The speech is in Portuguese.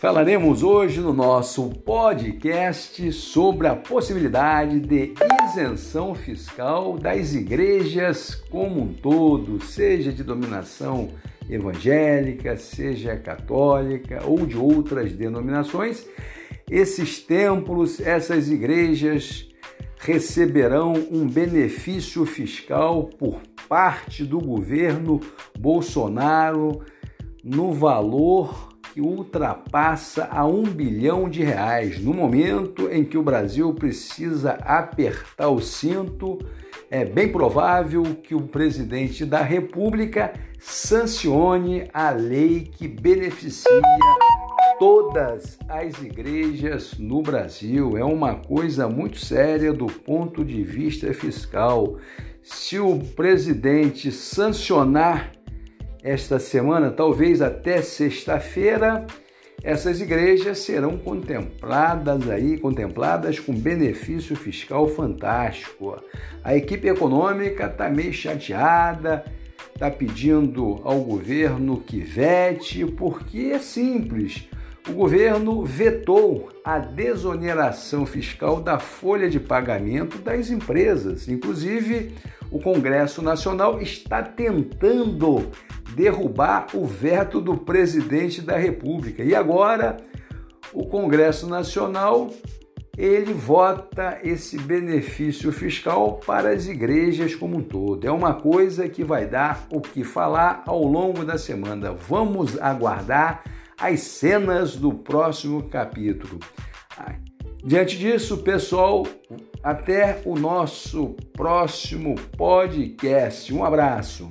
Falaremos hoje no nosso podcast sobre a possibilidade de isenção fiscal das igrejas como um todo, seja de dominação evangélica, seja católica ou de outras denominações. Esses templos, essas igrejas receberão um benefício fiscal por parte do governo Bolsonaro no valor que ultrapassa a um bilhão de reais. No momento em que o Brasil precisa apertar o cinto, é bem provável que o presidente da República sancione a lei que beneficia todas as igrejas no Brasil. É uma coisa muito séria do ponto de vista fiscal. Se o presidente sancionar esta semana, talvez até sexta-feira, essas igrejas serão contempladas aí, contempladas com benefício fiscal fantástico. A equipe econômica está meio chateada, está pedindo ao governo que vete, porque é simples. O governo vetou a desoneração fiscal da folha de pagamento das empresas. Inclusive, o Congresso Nacional está tentando derrubar o veto do presidente da República. E agora o Congresso Nacional ele vota esse benefício fiscal para as igrejas como um todo. É uma coisa que vai dar o que falar ao longo da semana. Vamos aguardar as cenas do próximo capítulo. Diante disso, pessoal, até o nosso próximo podcast. Um abraço.